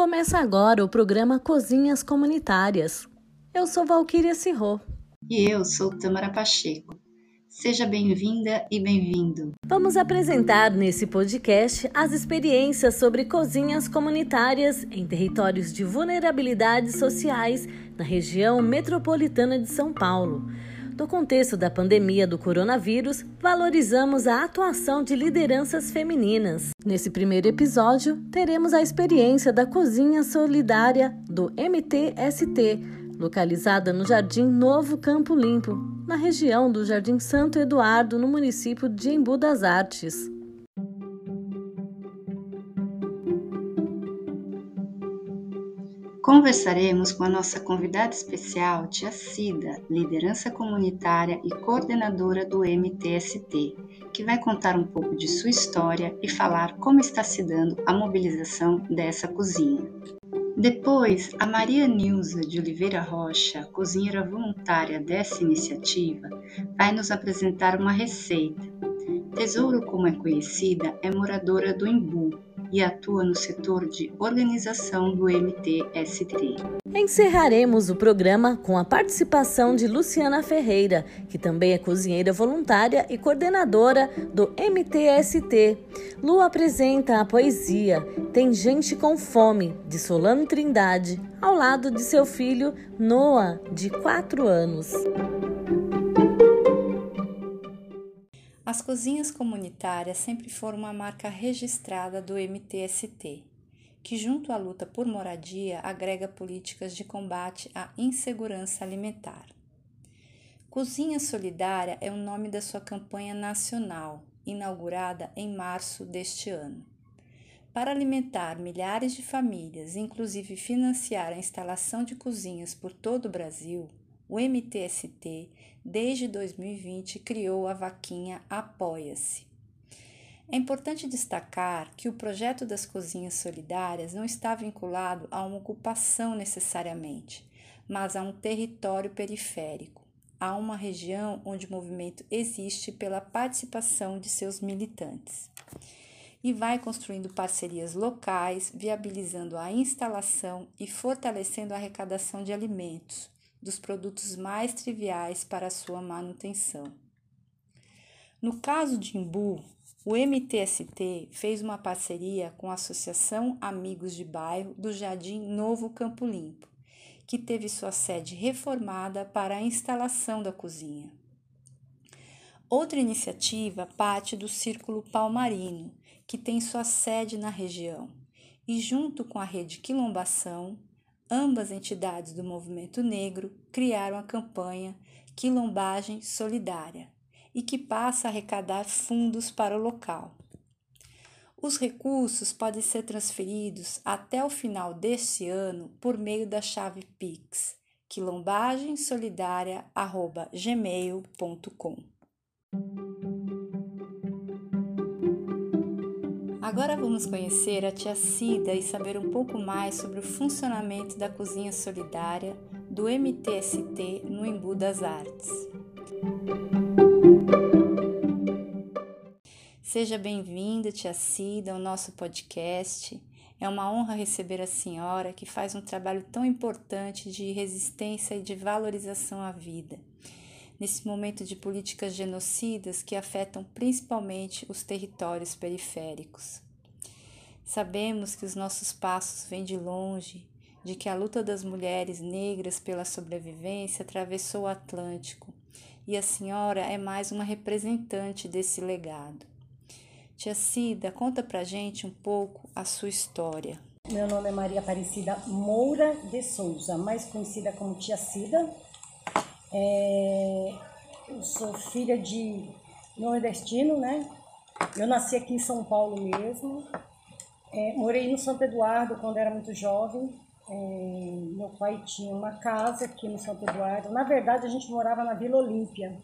Começa agora o programa Cozinhas Comunitárias. Eu sou Valquíria Cirro. E eu sou Tamara Pacheco. Seja bem-vinda e bem-vindo. Vamos apresentar nesse podcast as experiências sobre cozinhas comunitárias em territórios de vulnerabilidades sociais na região metropolitana de São Paulo. No contexto da pandemia do coronavírus, valorizamos a atuação de lideranças femininas. Nesse primeiro episódio, teremos a experiência da Cozinha Solidária do MTST, localizada no Jardim Novo Campo Limpo, na região do Jardim Santo Eduardo, no município de Embu das Artes. Conversaremos com a nossa convidada especial, Tia Cida, liderança comunitária e coordenadora do MTST, que vai contar um pouco de sua história e falar como está se dando a mobilização dessa cozinha. Depois, a Maria Nilza de Oliveira Rocha, cozinheira voluntária dessa iniciativa, vai nos apresentar uma receita. Tesouro, como é conhecida, é moradora do Embu, e atua no setor de organização do MTST. Encerraremos o programa com a participação de Luciana Ferreira, que também é cozinheira voluntária e coordenadora do MTST. Lu apresenta a poesia Tem Gente com Fome, de Solano Trindade, ao lado de seu filho Noah, de 4 anos. As cozinhas comunitárias sempre foram uma marca registrada do MTST, que, junto à luta por moradia, agrega políticas de combate à insegurança alimentar. Cozinha Solidária é o nome da sua campanha nacional, inaugurada em março deste ano. Para alimentar milhares de famílias, inclusive financiar a instalação de cozinhas por todo o Brasil, o MTST, desde 2020, criou a vaquinha Apoia-se. É importante destacar que o projeto das cozinhas solidárias não está vinculado a uma ocupação necessariamente, mas a um território periférico, a uma região onde o movimento existe pela participação de seus militantes. E vai construindo parcerias locais, viabilizando a instalação e fortalecendo a arrecadação de alimentos, dos produtos mais triviais para sua manutenção. No caso de Imbu, o MTST fez uma parceria com a Associação Amigos de Bairro do Jardim Novo Campo Limpo, que teve sua sede reformada para a instalação da cozinha. Outra iniciativa parte do Círculo Palmarino, que tem sua sede na região, e junto com a Rede Quilombação, ambas entidades do movimento negro criaram a campanha Quilombagem Solidária e que passa a arrecadar fundos para o local. Os recursos podem ser transferidos até o final deste ano por meio da chave Pix quilombagensolidaria@gmail.com. Agora vamos conhecer a tia Cida e saber um pouco mais sobre o funcionamento da cozinha solidária do MTST no Embu das Artes. Seja bem-vinda, tia Cida, ao nosso podcast. É uma honra receber a senhora que faz um trabalho tão importante de resistência e de valorização à vida nesse momento de políticas genocidas que afetam principalmente os territórios periféricos. Sabemos que os nossos passos vêm de longe, de que a luta das mulheres negras pela sobrevivência atravessou o Atlântico e a senhora é mais uma representante desse legado. Tia Cida, conta pra gente um pouco a sua história. Meu nome é Maria Aparecida Moura de Souza, mais conhecida como Tia Cida. É, eu sou filha de nordestino, né? Eu nasci aqui em São Paulo mesmo. É, morei no Santo Eduardo quando era muito jovem. É, meu pai tinha uma casa aqui no Santo Eduardo. Na verdade, a gente morava na Vila Olímpia.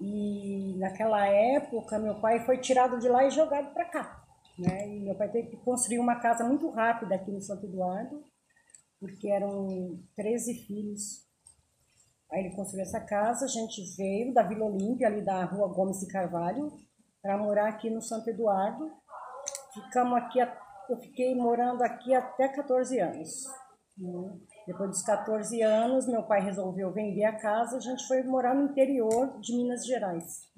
E naquela época, meu pai foi tirado de lá e jogado para cá. Né? E meu pai teve que construir uma casa muito rápida aqui no Santo Eduardo, porque eram 13 filhos Aí ele construiu essa casa, a gente veio da Vila Olímpia, ali da rua Gomes de Carvalho, para morar aqui no Santo Eduardo. Ficamos aqui, eu fiquei morando aqui até 14 anos. Depois dos 14 anos, meu pai resolveu vender a casa, a gente foi morar no interior de Minas Gerais.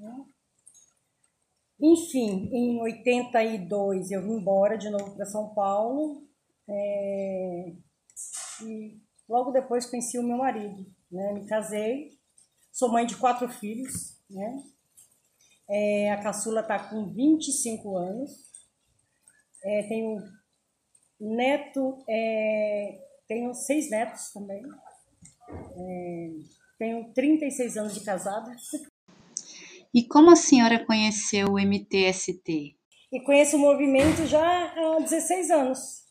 Enfim, em 82 eu vim embora de novo para São Paulo é, e logo depois conheci o meu marido, né? Me casei, sou mãe de quatro filhos, né? É, a caçula está com 25 anos, é, tenho neto, é, tenho seis netos também, é, tenho 36 anos de casada. E como a senhora conheceu o MTST? E conheço o movimento já há 16 anos.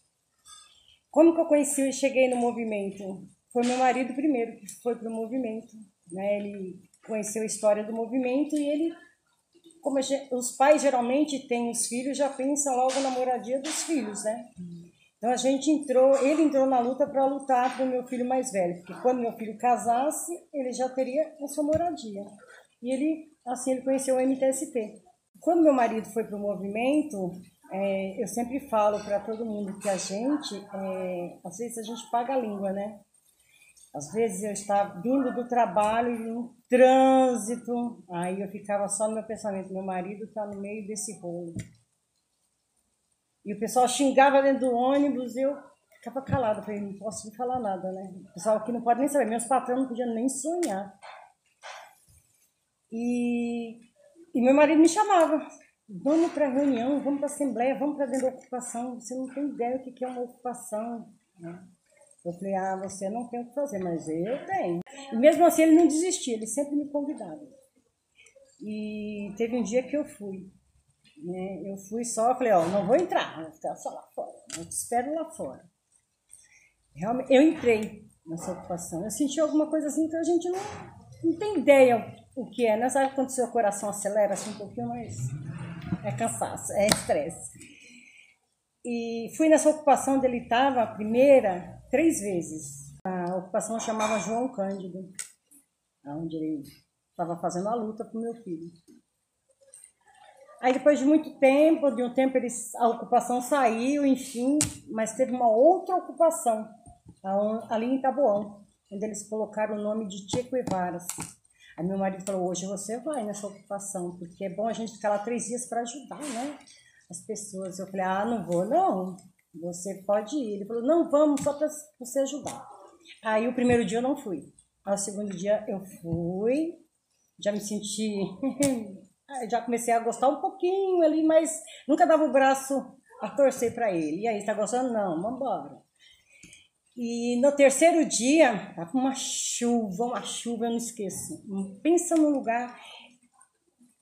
Como que eu conheci e cheguei no movimento? Foi meu marido primeiro que foi para o movimento. Né? Ele conheceu a história do movimento e ele, como os pais geralmente têm os filhos, já pensam logo na moradia dos filhos, né? Então a gente entrou, ele entrou na luta para lutar para o meu filho mais velho, porque quando meu filho casasse, ele já teria a sua moradia. E ele Assim ele conheceu o MTST. Quando meu marido foi para o movimento, é, eu sempre falo para todo mundo que a gente, é, às vezes a gente paga a língua, né? Às vezes eu estava vindo do trabalho e um trânsito, aí eu ficava só no meu pensamento, meu marido está no meio desse rolo. E o pessoal xingava dentro do ônibus, eu ficava calada, falei, não posso falar nada, né? O pessoal aqui não pode nem saber, meus patrões não podiam nem sonhar. E, e meu marido me chamava. Vamos para reunião, vamos para assembleia, vamos para dentro da ocupação. Você não tem ideia do que é uma ocupação. Né? Eu falei, ah, você não tem o que fazer, mas eu tenho. E mesmo assim ele não desistia, ele sempre me convidava. E teve um dia que eu fui. Né? Eu fui só, falei, ó, não vou entrar, vou ficar só lá fora. Eu te espero lá fora. Realmente, eu entrei nessa ocupação. Eu senti alguma coisa assim que a gente não, não tem ideia o que é, né? Sabe quando seu coração acelera assim um pouquinho, mas é cansaço, é estresse. E fui nessa ocupação onde ele estava, a primeira, três vezes. A ocupação chamava João Cândido, onde ele estava fazendo a luta para o meu filho. Aí depois de muito tempo, de um tempo eles, a ocupação saiu, enfim, mas teve uma outra ocupação ali em Taboão, onde eles colocaram o nome de Che Guevara. Aí meu marido falou, hoje você vai nessa ocupação, porque é bom a gente ficar lá três dias para ajudar, né? As pessoas. Eu falei, ah, não vou não, você pode ir. Ele falou, não, vamos, só para você ajudar. Aí o primeiro dia eu não fui. Ao segundo dia eu fui, já me senti, já comecei a gostar um pouquinho ali, mas nunca dava o braço a torcer para ele. E aí, está gostando? Não, vamos embora. E no terceiro dia, tava uma chuva, uma chuva, eu não esqueço. Pensa num lugar,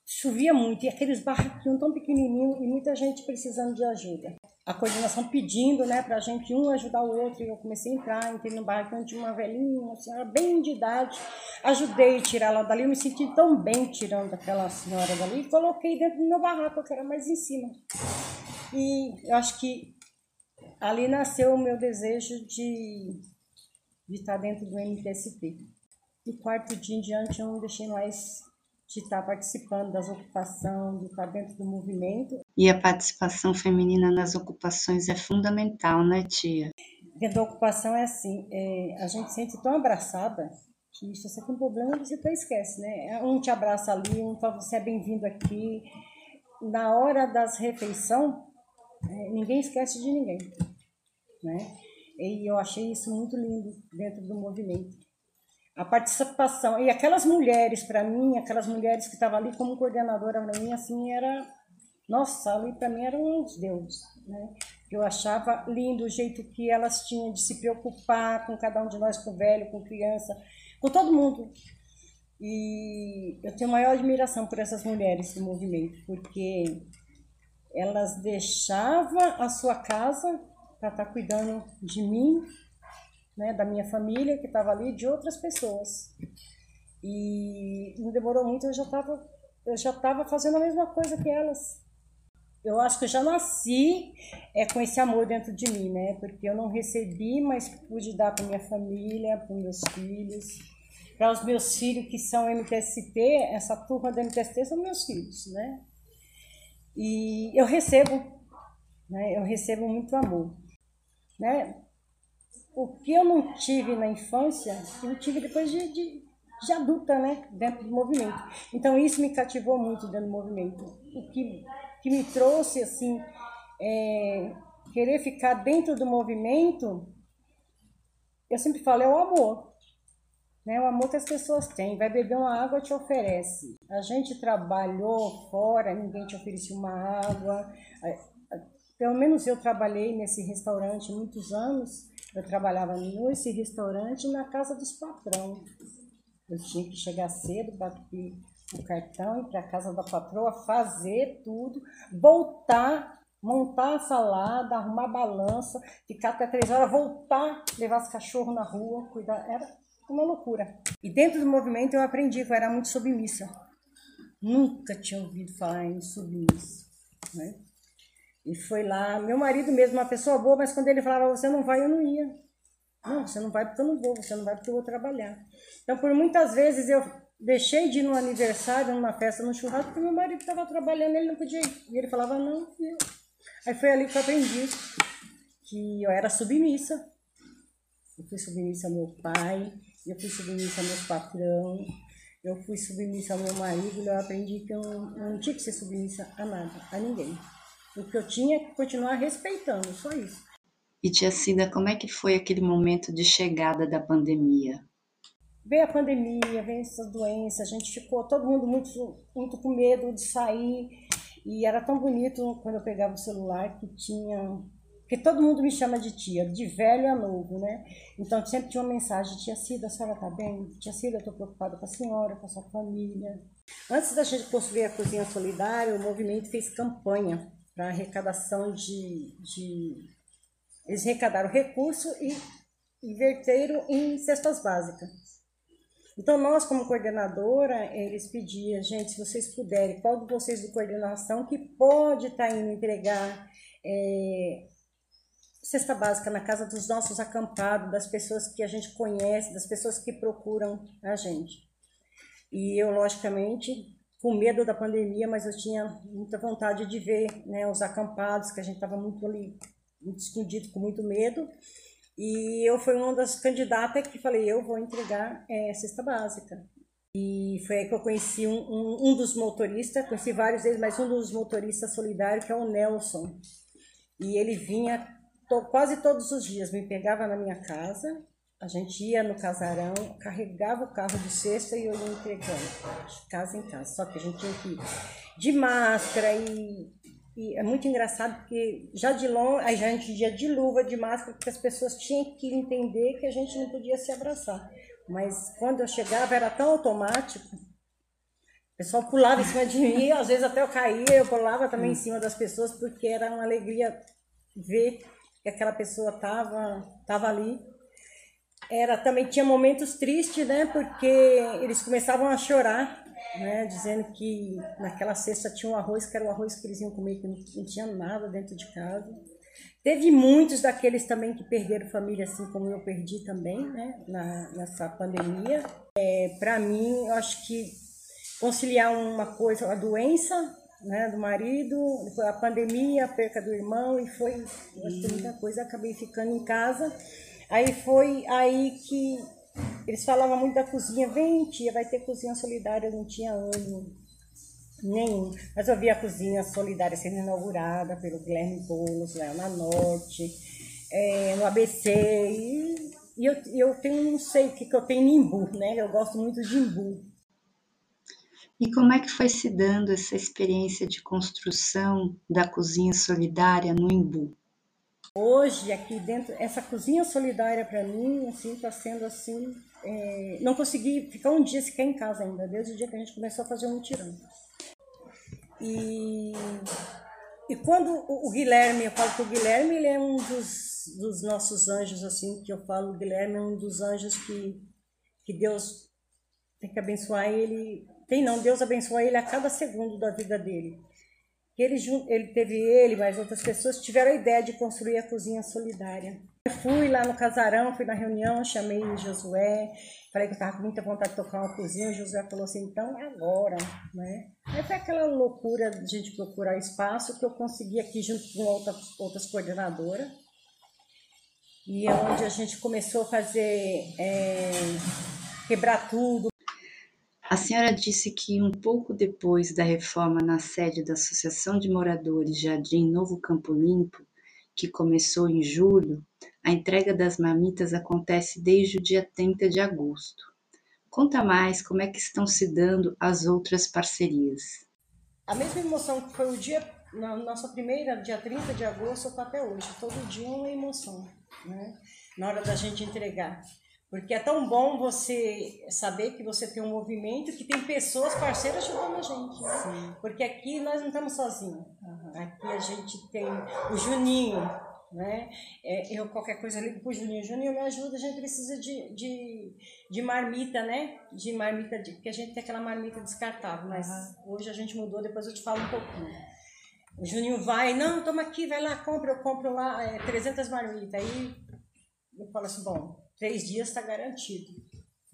chovia muito, e aqueles barraquinhos tão pequenininhos, e muita gente precisando de ajuda. A coordenação pedindo, né, pra gente um ajudar o outro, e eu comecei a entrar, entrei no barraquinho de uma velhinha, uma senhora bem de idade, ajudei a tirar ela dali, eu me senti tão bem tirando aquela senhora dali, e coloquei dentro do meu barraco, que era mais em cima. E eu acho que ali nasceu o meu desejo de, de estar dentro do MTST. E quarto dia em diante eu não deixei mais de estar participando das ocupações, de estar dentro do movimento. E a participação feminina nas ocupações é fundamental, né, tia? Dentro da ocupação é assim, é, a gente se sente tão abraçada que se você tem um problema, você até esquece, né? Um te abraça ali, um fala, você é bem-vindo aqui. Na hora das refeições, é, ninguém esquece de ninguém né? E eu achei isso muito lindo dentro do movimento. A participação e aquelas mulheres para mim, aquelas mulheres que estavam ali como coordenadora para mim, assim era, nossa, ali para mim eram uns deuses, né? Eu achava lindo o jeito que elas tinham de se preocupar com cada um de nós, com velho, com criança, com todo mundo. E eu tenho maior admiração por essas mulheres do movimento, porque elas deixavam a sua casa para estar tá cuidando de mim, né, da minha família que estava ali, de outras pessoas. E não demorou muito, eu já estava eu já estava fazendo a mesma coisa que elas. Eu acho que eu já nasci é, com esse amor dentro de mim, né? Porque eu não recebi, mas pude dar para minha família, para meus filhos. para os meus filhos que são MTST, essa turma da MTST são meus filhos, né? E eu recebo, né? Eu recebo muito amor, né? O que eu não tive na infância, eu tive depois de, de, de adulta, né? Dentro do movimento. Então isso me cativou muito dentro do movimento. O que, que me trouxe, assim, é, querer ficar dentro do movimento, eu sempre falo, é o amor. Né? O amor que as pessoas têm. Vai beber uma água, te oferece. A gente trabalhou fora, ninguém te oferecia uma água. Pelo menos eu trabalhei nesse restaurante muitos anos. Eu trabalhava nesse restaurante na casa dos patrões. Eu tinha que chegar cedo, bater o cartão, ir para a casa da patroa, fazer tudo, voltar, montar a salada, arrumar a balança, ficar até três horas, voltar, levar os cachorros na rua, cuidar. Era uma loucura. E dentro do movimento eu aprendi que eu era muito submissa. Nunca tinha ouvido falar em submissa. Né? E foi lá, meu marido mesmo, uma pessoa boa, mas quando ele falava, você não vai, eu não ia. Não, você não vai porque eu não vou, você não vai porque eu vou trabalhar. Então, por muitas vezes eu deixei de ir no aniversário, numa festa, no churrasco, porque meu marido estava trabalhando, ele não podia ir. E ele falava, não, eu. Aí foi ali que eu aprendi que eu era submissa. Eu fui submissa ao meu pai, eu fui submissa ao meu patrão, eu fui submissa ao meu marido, eu aprendi que eu não, não tinha que ser submissa a nada, a ninguém. O que eu tinha é que continuar respeitando, só isso. E tia Cida, como é que foi aquele momento de chegada da pandemia? Veio a pandemia, veio essa doença, a gente ficou todo mundo muito, muito com medo de sair. E era tão bonito quando eu pegava o celular que tinha porque todo mundo me chama de tia, de velho a novo, né? Então sempre tinha uma mensagem, tia Cida, a senhora tá bem? Tia Cida, eu tô preocupada com a senhora, com a sua família. Antes da gente construir a Cozinha Solidária, o movimento fez campanha para arrecadação de, de... Eles arrecadaram recurso e inverteram em cestas básicas. Então, nós, como coordenadora, eles pediam, gente, se vocês puderem, qual de vocês de coordenação que pode estar tá indo entregar é, cesta básica na casa dos nossos acampados, das pessoas que a gente conhece, das pessoas que procuram a gente. E eu, logicamente, com medo da pandemia, mas eu tinha muita vontade de ver né, os acampados, que a gente estava muito ali, muito escondido, com muito medo. E eu fui uma das candidatas que falei, eu vou entregar é, cesta básica. E foi aí que eu conheci um, um, um dos motoristas, conheci vários deles, mas um dos motoristas solidários, que é o Nelson. E ele vinha to, quase todos os dias me pegava na minha casa, a gente ia no casarão, carregava o carro de cesta e eu ia entregando, de casa em casa. Só que a gente tinha que ir de máscara e, e é muito engraçado porque já de longe, a gente ia de luva, de máscara, porque as pessoas tinham que entender que a gente não podia se abraçar. Mas quando eu chegava era tão automático o pessoal pulava em cima de mim, às vezes até eu caía, eu pulava também em cima das pessoas, porque era uma alegria ver que aquela pessoa estava tava ali. Era também tinha momentos tristes, né? Porque eles começavam a chorar, né? Dizendo que naquela cesta tinha um arroz que era o arroz que eles iam comer, que não, tinha nada dentro de casa. Teve muitos daqueles também que perderam família, assim como eu perdi também, né? Na, nessa pandemia. É, Para mim, eu acho que conciliar uma coisa, a doença né, do marido, a pandemia, a perca do irmão, e foi muita coisa, acabei ficando em casa. Aí foi aí que eles falavam muito da cozinha, vem tia, vai ter cozinha solidária, eu não tinha ânimo nenhum. Mas eu vi a cozinha solidária sendo inaugurada pelo Guilherme Boulos, lá na Norte, é, no ABC, e, e eu, eu tenho, não sei o que, que eu tenho em Imbu, né? Eu gosto muito de Imbu. E como é que foi se dando essa experiência de construção da cozinha solidária no Imbu? Hoje, aqui dentro, essa cozinha solidária para mim, assim, está sendo assim. É, não consegui ficar um dia sequer em casa ainda, desde o dia que a gente começou a fazer um mutirão. E, e quando o, o, Guilherme, eu falo que o Guilherme ele é um dos, dos nossos anjos, assim, que eu falo, o Guilherme é um dos anjos que, que Deus tem que abençoar ele tem não, Deus abençoa ele a cada segundo da vida dele. Que ele, ele teve ele, mais outras pessoas, tiveram a ideia de construir a cozinha solidária. Eu fui lá no casarão, fui na reunião, chamei Josué, falei que eu estava com muita vontade de tocar uma cozinha, o Josué falou assim, então é agora, né? Aí foi aquela loucura de a gente procurar espaço que eu consegui aqui junto com outras, outras coordenadoras, e é onde a gente começou a fazer, é, quebrar tudo, a senhora disse que um pouco depois da reforma na sede da Associação de Moradores Jardim Novo Campo Limpo, que começou em julho, a entrega das marmitas acontece desde o dia 30 de agosto. Conta mais como é que estão se dando as outras parcerias. A mesma emoção que foi o dia, na nossa primeira, dia 30 de agosto, até hoje. Todo dia uma emoção, né? Na hora da gente entregar. Porque é tão bom você saber que você tem um movimento que tem pessoas parceiras ajudando a gente. Né? Porque aqui nós não estamos sozinhos. Uhum. Aqui a gente tem o Juninho, né? É, eu qualquer coisa ligo pro Juninho. Juninho me ajuda, a gente precisa de, de, de marmita, né? De marmita, de, porque a gente tem aquela marmita descartável, mas uhum. hoje a gente mudou, depois eu te falo um pouquinho. O Juninho vai, não, toma aqui, vai lá, compra, eu compro lá é, 300 marmitas. Aí eu falo assim, bom, três dias está garantido.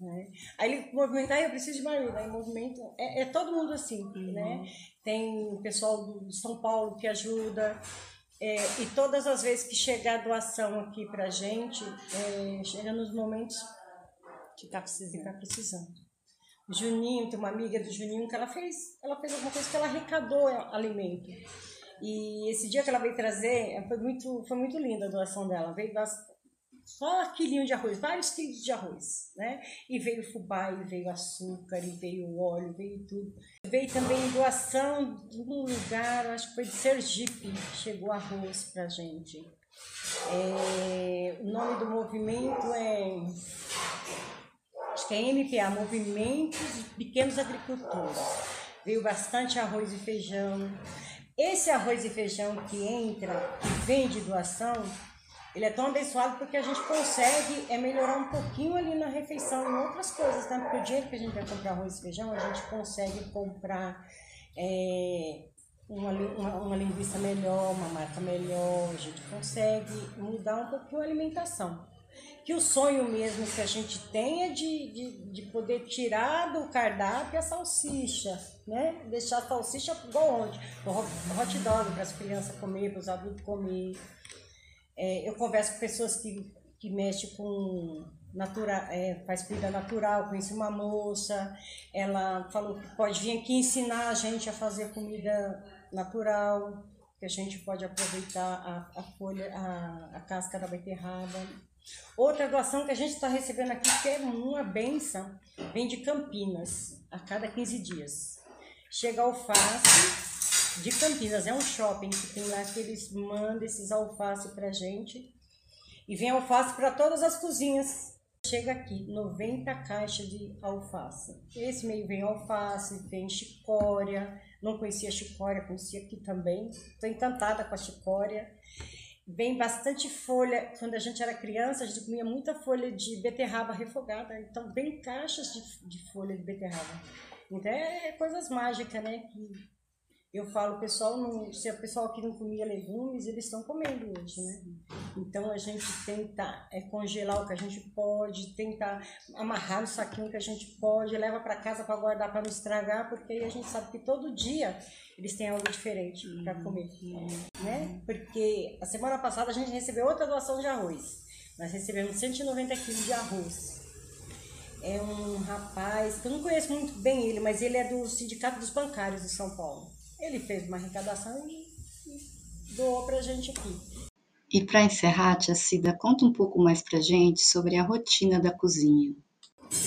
Né? Aí ele movimenta, ah, eu preciso de marido. Aí movimento, é, é todo mundo assim, uhum. né? Tem pessoal do São Paulo que ajuda. É, e todas as vezes que chega a doação aqui pra gente, é, chega nos momentos que tá precisando. Tá precisando. O Juninho, tem uma amiga do Juninho que ela fez, ela fez alguma coisa que ela arrecadou alimento. E esse dia que ela veio trazer, foi muito, foi muito linda a doação dela. Veio das, só quilinho de arroz, vários quilos de arroz, né? E veio fubá, e veio açúcar, e veio óleo, veio tudo. Veio também doação de um lugar, acho que foi de Sergipe, chegou arroz pra gente. É, o nome do movimento é acho que é MPA, Movimentos de Pequenos Agricultores. Veio bastante arroz e feijão. Esse arroz e feijão que entra, que vem de doação, ele é tão abençoado porque a gente consegue é, melhorar um pouquinho ali na refeição em outras coisas, né? Porque o dinheiro que a gente vai comprar arroz e feijão, a gente consegue comprar é, uma, uma, uma, linguiça melhor, uma marca melhor, a gente consegue mudar um pouquinho a alimentação. Que o sonho mesmo que a gente tem é de, de, de poder tirar do cardápio a salsicha, né? Deixar a salsicha igual onde? O hot dog para as crianças comer, para os adultos comer. É, eu converso com pessoas que, que mexem com natura, é, faz comida natural, conheci uma moça, ela falou que pode vir aqui ensinar a gente a fazer comida natural, que a gente pode aproveitar a, a folha, a, a casca da beterraba. Outra doação que a gente está recebendo aqui, que é uma benção, vem de Campinas, a cada 15 dias. Chega alface, de Campinas. É um shopping que tem lá que eles mandam esses alface pra gente. E vem alface para todas as cozinhas. Chega aqui, 90 caixas de alface. Esse meio vem alface, vem chicória. Não conhecia chicória, conhecia aqui também. Estou encantada com a chicória. Vem bastante folha. Quando a gente era criança, a gente comia muita folha de beterraba refogada. Então, vem caixas de, de folha de beterraba. Então, é, é coisas mágicas, né? Que eu falo, pessoal, não, se o pessoal que não comia legumes, eles estão comendo hoje, né? Então a gente tenta é, congelar o que a gente pode, tentar amarrar no saquinho que a gente pode, leva para casa para guardar para não estragar, porque aí a gente sabe que todo dia eles têm algo diferente para uhum. comer, né? Porque a semana passada a gente recebeu outra doação de arroz. Nós recebemos 190 quilos de arroz é um rapaz, que eu não conheço muito bem ele, mas ele é do Sindicato dos Bancários de São Paulo. Ele fez uma arrecadação e, e doou para a gente aqui. E para encerrar, Tia Cida, conta um pouco mais para gente sobre a rotina da cozinha.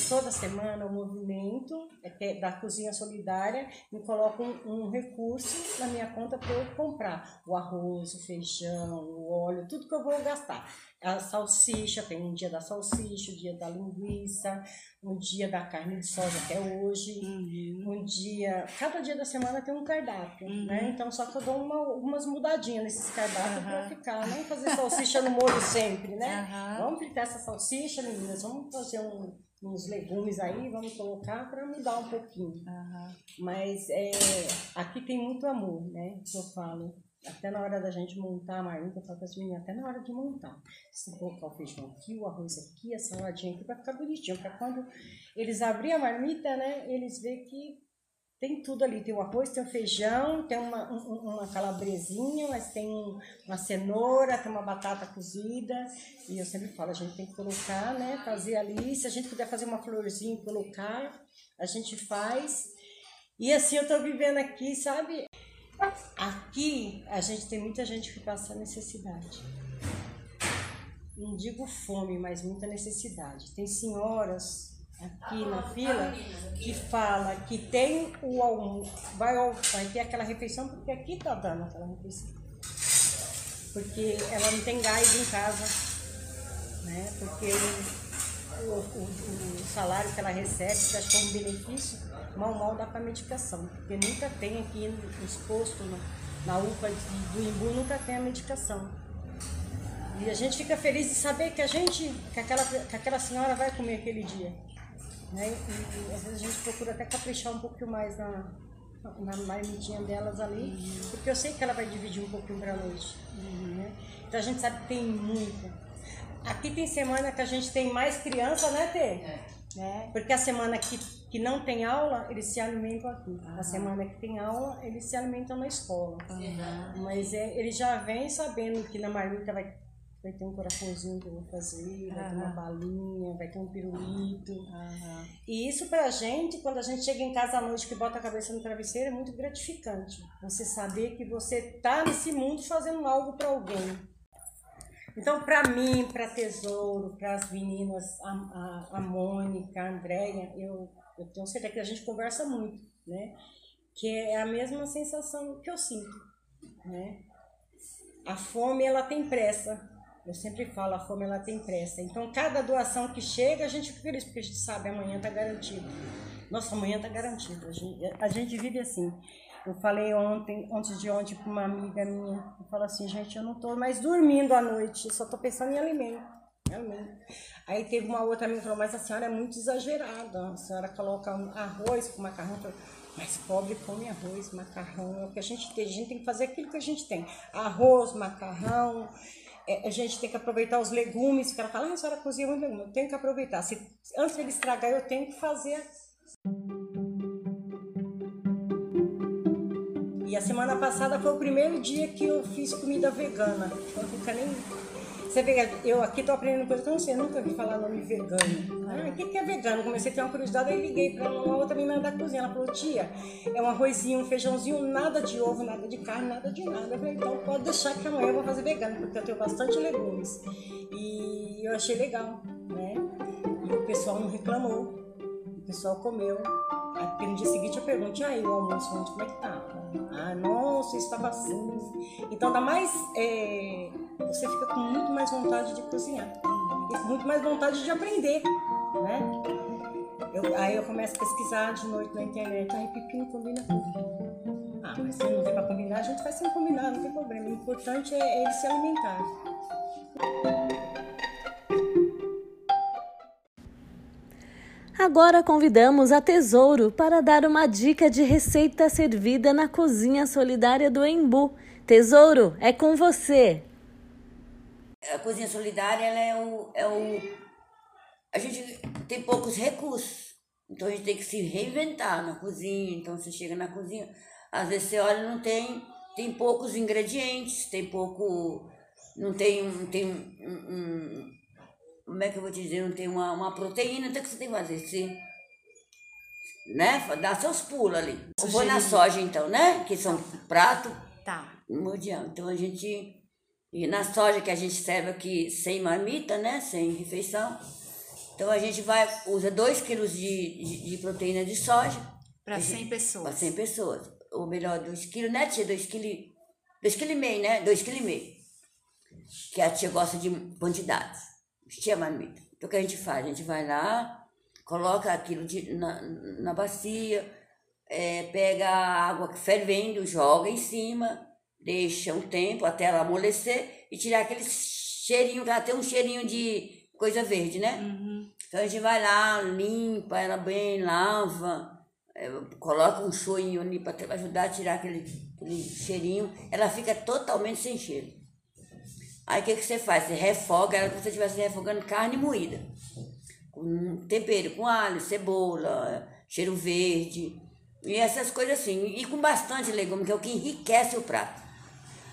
Toda semana o movimento é da Cozinha Solidária me coloca um, um recurso na minha conta para eu comprar o arroz, o feijão, o óleo, tudo que eu vou gastar a salsicha, tem um dia da salsicha, o um dia da linguiça, um dia da carne de soja até hoje, uhum. um dia. Cada dia da semana tem um cardápio, uhum. né? Então só que eu dou uma, algumas mudadinhas nesses cardápios uhum. para ficar, não fazer salsicha no molho sempre, né? Vamos fritar essa salsicha, meninas, vamos fazer um, uns legumes aí, vamos colocar para mudar um pouquinho. Uhum. Mas é, aqui tem muito amor, né? Que eu falo. Até na hora da gente montar a marmita, eu falo para as meninas, até na hora de montar. Você colocar o feijão aqui, o arroz aqui, a saladinha aqui, para ficar bonitinho. Para quando eles abrirem a marmita, né? Eles veem que tem tudo ali, tem o arroz, tem o feijão, tem uma, uma calabresinha, mas tem uma cenoura, tem uma batata cozida. E eu sempre falo, a gente tem que colocar, né? Fazer ali. Se a gente puder fazer uma florzinha e colocar, a gente faz. E assim eu tô vivendo aqui, sabe? Aqui a gente tem muita gente que passa necessidade. Não digo fome, mas muita necessidade. Tem senhoras aqui na fila que fala que tem o almoço, vai, vai ter aquela refeição porque aqui tá dando aquela refeição. Porque ela não tem gás em casa, né? Porque o, o, o salário que ela recebe, que acho que é um benefício, mal mal dá para medicação. Porque nunca tem aqui na, na UPA do Imbu, nunca tem a medicação. E a gente fica feliz de saber que a gente, que aquela, que aquela senhora vai comer aquele dia. Né? E, e, às vezes a gente procura até caprichar um pouquinho mais na, na marmitinha delas ali, uhum. porque eu sei que ela vai dividir um pouquinho para noite. Uhum. Né? Então a gente sabe que tem muita. Aqui tem semana que a gente tem mais criança, né, Tê? É. Né? Porque a semana que, que não tem aula, eles se alimentam aqui. Uhum. A semana que tem aula, eles se alimentam na escola. Mas é, eles já vêm sabendo que na marmita vai vai ter um coraçãozinho que eu vou fazer, vai ter uma balinha, vai ter um pirulito. E isso pra gente, quando a gente chega em casa à noite que bota a cabeça no travesseiro, é muito gratificante. Você saber que você tá nesse mundo fazendo algo para alguém. Então, para mim, para Tesouro, para as meninas, a, a, a Mônica, a Andréia, eu, eu tenho certeza que a gente conversa muito, né? Que é a mesma sensação que eu sinto, né? A fome, ela tem pressa, eu sempre falo, a fome ela tem pressa. Então, cada doação que chega, a gente fica feliz, porque a gente sabe, amanhã está garantido. Nossa, amanhã está garantido. A gente, a gente vive assim. Eu falei ontem, antes de ontem, com uma amiga minha, eu falo assim, gente, eu não estou mais dormindo à noite, só estou pensando em alimento. alimento. Aí teve uma outra amiga que falou, mas a senhora é muito exagerada, a senhora coloca arroz com macarrão. Mas pobre come arroz, macarrão, é o que a gente tem. A gente tem que fazer aquilo que a gente tem. Arroz, macarrão, a gente tem que aproveitar os legumes, que ela fala, ah, a senhora cozinha muito legume, eu tenho que aproveitar. Se, antes dele estragar, eu tenho que fazer. E a semana passada foi o primeiro dia que eu fiz comida vegana. Não fica nem você vê, eu aqui tô aprendendo coisa que eu não sei, nunca vi falar nome vegano. Ah, o que, que é vegano? Comecei a ter uma curiosidade, aí liguei para uma outra menina da cozinha. Ela falou, tia, é um arrozinho, um feijãozinho, nada de ovo, nada de carne, nada de nada. Eu falei, então pode deixar que amanhã eu vou fazer vegano, porque eu tenho bastante legumes. E eu achei legal, né? E o pessoal não reclamou. Pessoal comeu. Aí no dia seguinte eu pergunto, aí o almoço onde, como é que tá? Ah, nossa, estava assim. Então dá mais. É você fica com muito mais vontade de cozinhar e muito mais vontade de aprender, né? Eu, aí eu começo a pesquisar de noite na internet, aí pepino combina tudo. Ah, mas se não tem para combinar, a gente vai sem combinar, não tem problema. O importante é ele se alimentar. Agora convidamos a Tesouro para dar uma dica de receita servida na cozinha solidária do Embu. Tesouro, é com você! a cozinha solidária ela é o, é o. A gente tem poucos recursos. Então a gente tem que se reinventar na cozinha. Então você chega na cozinha, às vezes você olha não tem, tem poucos ingredientes, tem pouco. Não tem, tem um, um, Como é que eu vou te dizer? Não tem uma, uma proteína, então o que você tem que fazer? Você, né? Dá seus pulos ali. Vou na soja então, né? Que são prato tá. mundial. Então a gente e na soja que a gente serve aqui sem marmita, né? Sem refeição. Então a gente vai, usa 2 quilos de, de, de, proteína de soja. Para 100 pessoas. Para 100 pessoas. Ou melhor, 2 quilos, né, tia? 2 quilos. 2 quilos e meio, né? 2 quilos e meio. Que a tia gosta de quantidades. Tia marmita. Então o que a gente faz? A gente vai lá, coloca aquilo de, na, na bacia, é, pega a água fervendo, joga em cima deixa um tempo até ela amolecer e tirar aquele cheirinho, ela tem um cheirinho de coisa verde, né? Uhum. Então a gente vai lá, limpa ela bem, lava, é, coloca um choinho ali para ajudar a tirar aquele, aquele cheirinho. Ela fica totalmente sem cheiro. Aí o que, que você faz? Você refoga ela como se você estivesse refogando carne moída. Com tempero, com alho, cebola, cheiro verde. E essas coisas assim. E com bastante legume, que é o que enriquece o prato.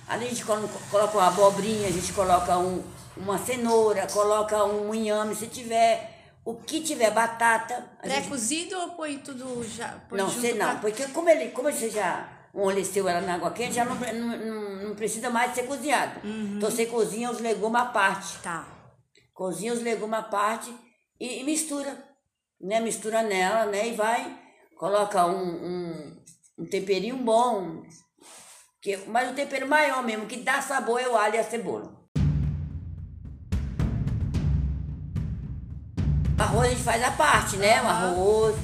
Ali a gente coloca uma abobrinha, a gente coloca um, uma cenoura, coloca um inhame, se tiver o que tiver batata. Pré-cozido gente... ou põe tudo já? Põe não, sei não, pra... porque como ele, como você já amoleceu ela na água quente, já não, não, não precisa mais ser cozinhado. Uhum. Então você cozinha os legumes à parte. Tá. Cozinha os legumes à parte e, e, mistura, né? Mistura nela, né? E vai, coloca um, um, um temperinho bom, que, mas o tempero maior mesmo, que dá sabor é o alho e a cebola. Arroz a gente faz a parte, né? O arroz,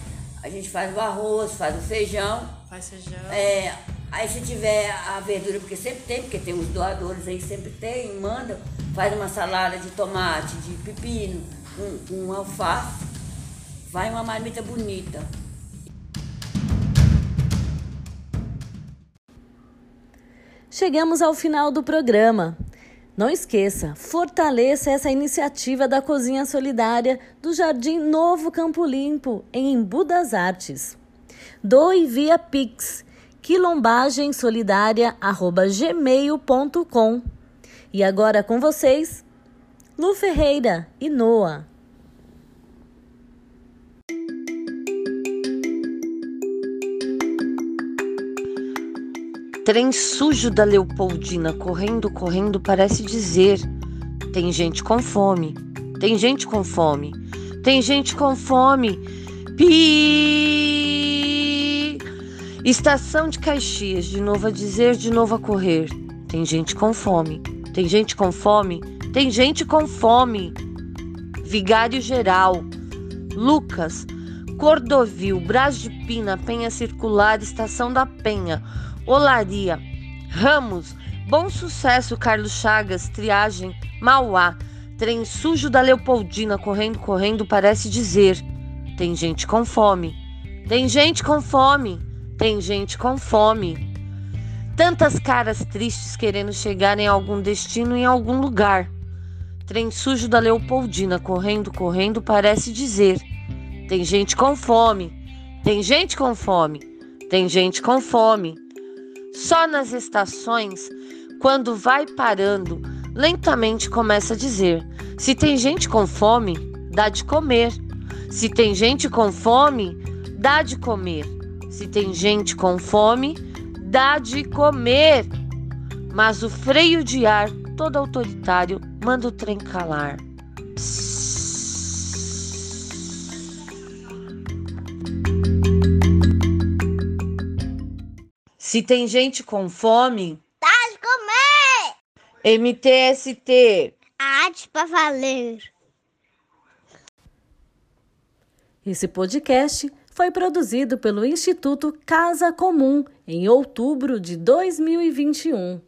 a gente faz o arroz, faz o feijão. Feijão. É, aí se tiver a verdura, porque sempre tem, porque tem os doadores aí, sempre tem, manda, faz uma salada de tomate, de pepino, com, com alface. Vai uma marmita bonita. Chegamos ao final do programa. Não esqueça, fortaleça essa iniciativa da Cozinha Solidária do Jardim Novo Campo Limpo, em Embu das Artes. Doe via Pix, quilombagensolidaria.gmail.com. E agora com vocês, Lu Ferreira e Noah. Trem sujo da Leopoldina correndo, correndo, parece dizer: tem gente com fome, tem gente com fome, tem gente com fome. Pi! Estação de Caxias, de novo a dizer, de novo a correr. Tem gente com fome, tem gente com fome, tem gente com fome. Vigário Geral, Lucas, Cordovil, Brás de Pina, Penha Circular, Estação da Penha. Olaria, Ramos, Bom Sucesso, Carlos Chagas, Triagem, Mauá, Trem sujo da Leopoldina, correndo, correndo, parece dizer: tem gente com fome, tem gente com fome, tem gente com fome. Tantas caras tristes querendo chegar em algum destino em algum lugar. Trem sujo da Leopoldina, correndo, correndo, parece dizer: tem gente com fome, tem gente com fome, tem gente com fome. Só nas estações, quando vai parando, lentamente começa a dizer: se tem gente com fome, dá de comer. Se tem gente com fome, dá de comer. Se tem gente com fome, dá de comer. Mas o freio de ar, todo autoritário, manda o trem calar. Se tem gente com fome, dá de comer! MTST. Arte para valer. Esse podcast foi produzido pelo Instituto Casa Comum em outubro de 2021.